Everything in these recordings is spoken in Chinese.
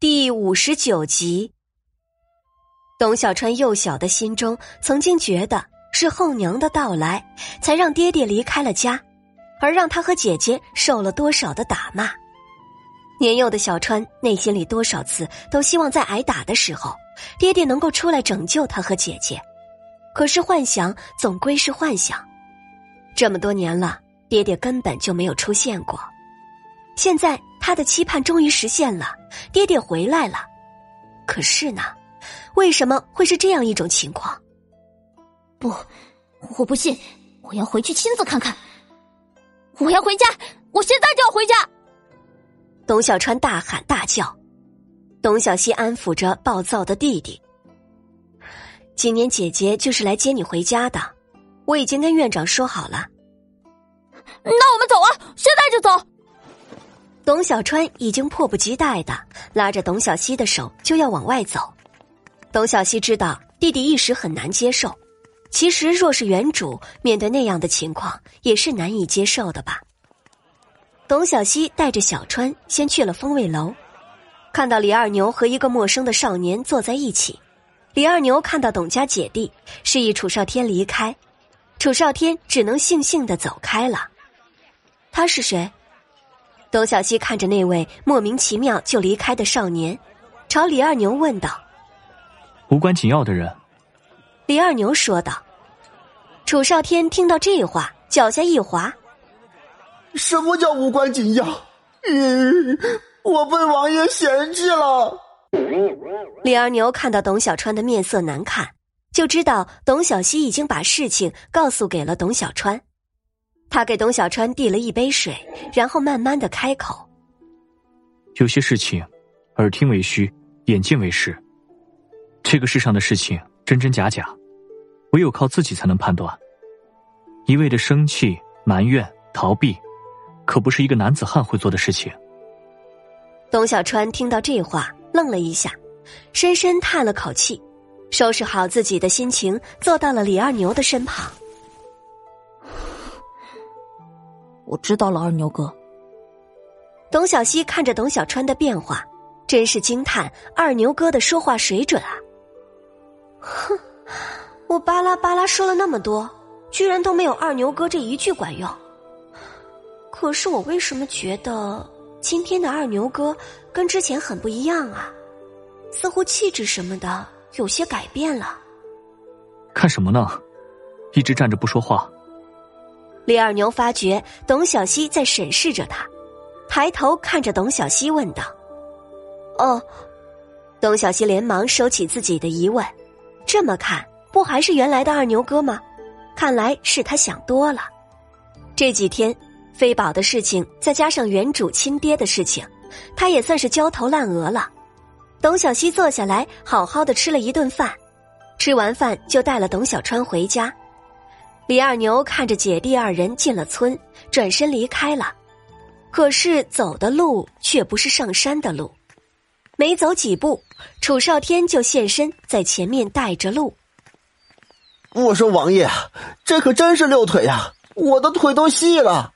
第五十九集，董小川幼小的心中曾经觉得是后娘的到来，才让爹爹离开了家，而让他和姐姐受了多少的打骂。年幼的小川内心里多少次都希望在挨打的时候，爹爹能够出来拯救他和姐姐。可是幻想总归是幻想，这么多年了，爹爹根本就没有出现过。现在。他的期盼终于实现了，爹爹回来了。可是呢，为什么会是这样一种情况？不，我不信，我要回去亲自看看。我要回家，我现在就要回家！董小川大喊大叫。董小希安抚着暴躁的弟弟：“今年姐姐就是来接你回家的，我已经跟院长说好了。”那我们走啊，现在就走。董小川已经迫不及待的拉着董小希的手就要往外走，董小希知道弟弟一时很难接受，其实若是原主面对那样的情况也是难以接受的吧。董小希带着小川先去了风味楼，看到李二牛和一个陌生的少年坐在一起，李二牛看到董家姐弟示意楚少天离开，楚少天只能悻悻的走开了。他是谁？董小希看着那位莫名其妙就离开的少年，朝李二牛问道：“无关紧要的人。”李二牛说道。楚少天听到这话，脚下一滑：“什么叫无关紧要？嗯，我被王爷嫌弃了。”李二牛看到董小川的面色难看，就知道董小希已经把事情告诉给了董小川。他给董小川递了一杯水，然后慢慢的开口：“有些事情，耳听为虚，眼见为实。这个世上的事情真真假假，唯有靠自己才能判断。一味的生气、埋怨、逃避，可不是一个男子汉会做的事情。”董小川听到这话，愣了一下，深深叹了口气，收拾好自己的心情，坐到了李二牛的身旁。我知道了，二牛哥。董小希看着董小川的变化，真是惊叹二牛哥的说话水准啊！哼，我巴拉巴拉说了那么多，居然都没有二牛哥这一句管用。可是我为什么觉得今天的二牛哥跟之前很不一样啊？似乎气质什么的有些改变了。看什么呢？一直站着不说话。李二牛发觉董小希在审视着他，抬头看着董小希问道：“哦。”董小希连忙收起自己的疑问，这么看不还是原来的二牛哥吗？看来是他想多了。这几天飞宝的事情，再加上原主亲爹的事情，他也算是焦头烂额了。董小希坐下来，好好的吃了一顿饭，吃完饭就带了董小川回家。李二牛看着姐弟二人进了村，转身离开了。可是走的路却不是上山的路，没走几步，楚少天就现身在前面带着路。我说王爷，这可真是六腿呀，我的腿都细了。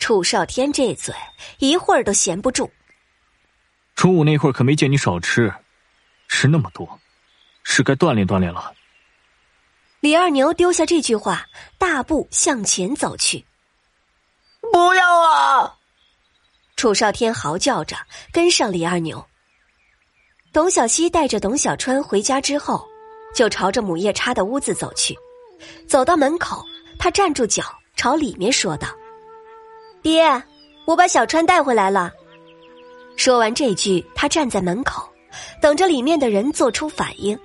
楚少天这嘴一会儿都闲不住。中午那会儿可没见你少吃，吃那么多，是该锻炼锻炼了。李二牛丢下这句话，大步向前走去。不要啊！楚少天嚎叫着跟上李二牛。董小希带着董小川回家之后，就朝着母夜叉的屋子走去。走到门口，他站住脚，朝里面说道：“爹，我把小川带回来了。”说完这句，他站在门口，等着里面的人做出反应。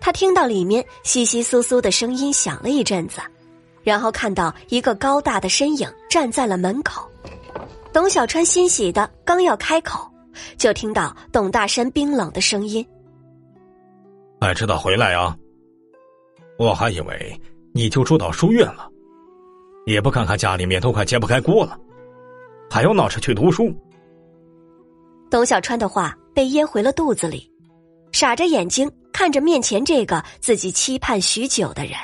他听到里面窸窸窣窣的声音响了一阵子，然后看到一个高大的身影站在了门口。董小川欣喜的刚要开口，就听到董大山冰冷的声音：“快知道回来啊！我还以为你就住到书院了，也不看看家里面都快揭不开锅了，还要闹着去读书。”董小川的话被噎回了肚子里，傻着眼睛。看着面前这个自己期盼许久的人，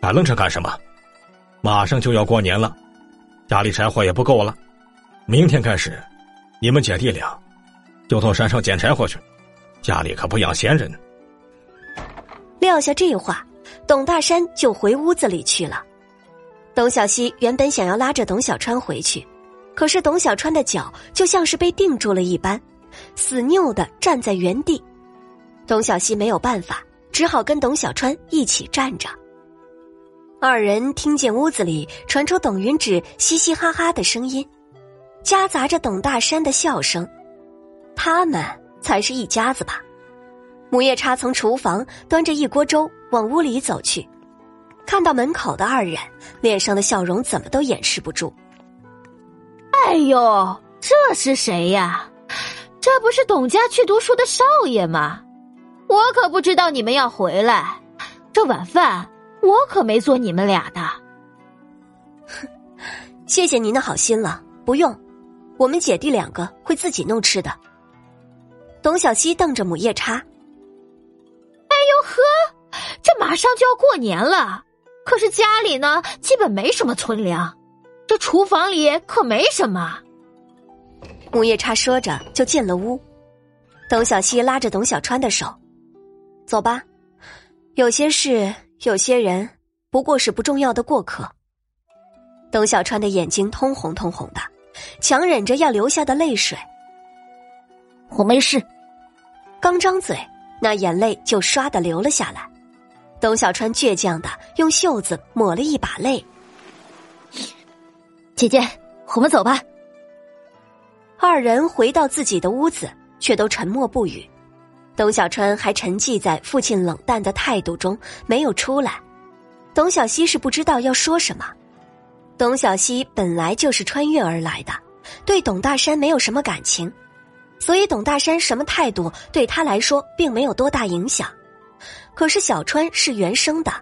还愣着干什么？马上就要过年了，家里柴火也不够了。明天开始，你们姐弟俩就到山上捡柴火去，家里可不养闲人。撂下这话，董大山就回屋子里去了。董小希原本想要拉着董小川回去，可是董小川的脚就像是被定住了一般，死拗的站在原地。董小希没有办法，只好跟董小川一起站着。二人听见屋子里传出董云芷嘻嘻哈哈的声音，夹杂着董大山的笑声。他们才是一家子吧？母夜叉从厨房端着一锅粥往屋里走去，看到门口的二人，脸上的笑容怎么都掩饰不住。哎呦，这是谁呀？这不是董家去读书的少爷吗？我可不知道你们要回来，这晚饭我可没做你们俩的。谢谢您的好心了，不用，我们姐弟两个会自己弄吃的。董小希瞪着母夜叉：“哎呦呵，这马上就要过年了，可是家里呢，基本没什么存粮，这厨房里可没什么。”母夜叉说着就进了屋。董小希拉着董小川的手：“走吧，有些事，有些人，不过是不重要的过客。”董小川的眼睛通红通红的，强忍着要流下的泪水。我没事。刚张嘴，那眼泪就唰的流了下来。董小川倔强的用袖子抹了一把泪。姐姐，我们走吧。二人回到自己的屋子，却都沉默不语。董小川还沉寂在父亲冷淡的态度中，没有出来。董小希是不知道要说什么。董小希本来就是穿越而来的，对董大山没有什么感情。所以，董大山什么态度对他来说并没有多大影响。可是小川是原生的，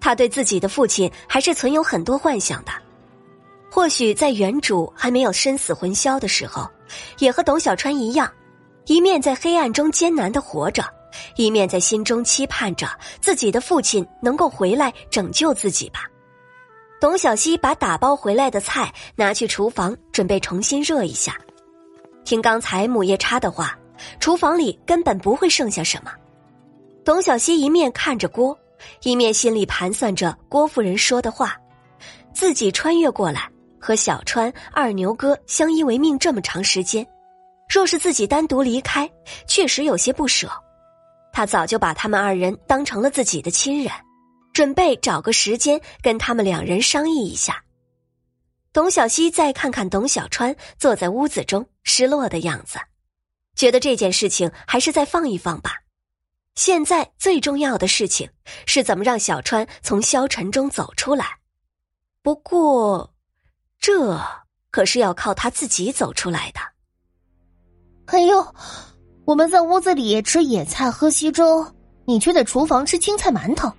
他对自己的父亲还是存有很多幻想的。或许在原主还没有身死魂消的时候，也和董小川一样，一面在黑暗中艰难的活着，一面在心中期盼着自己的父亲能够回来拯救自己吧。董小希把打包回来的菜拿去厨房，准备重新热一下。听刚才母夜叉的话，厨房里根本不会剩下什么。董小希一面看着锅，一面心里盘算着郭夫人说的话：自己穿越过来和小川、二牛哥相依为命这么长时间，若是自己单独离开，确实有些不舍。他早就把他们二人当成了自己的亲人，准备找个时间跟他们两人商议一下。董小希再看看董小川坐在屋子中失落的样子，觉得这件事情还是再放一放吧。现在最重要的事情是怎么让小川从消沉中走出来。不过，这可是要靠他自己走出来的。哎呦，我们在屋子里吃野菜喝稀粥，你却在厨房吃青菜馒头。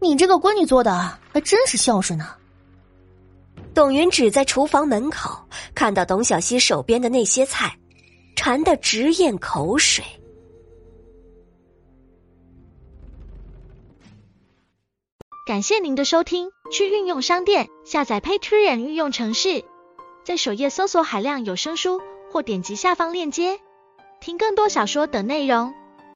你这个闺女做的还真是孝顺呢。董云芷在厨房门口看到董小希手边的那些菜，馋得直咽口水。感谢您的收听，去运用商店下载 Patreon 运用城市，在首页搜索海量有声书，或点击下方链接听更多小说等内容。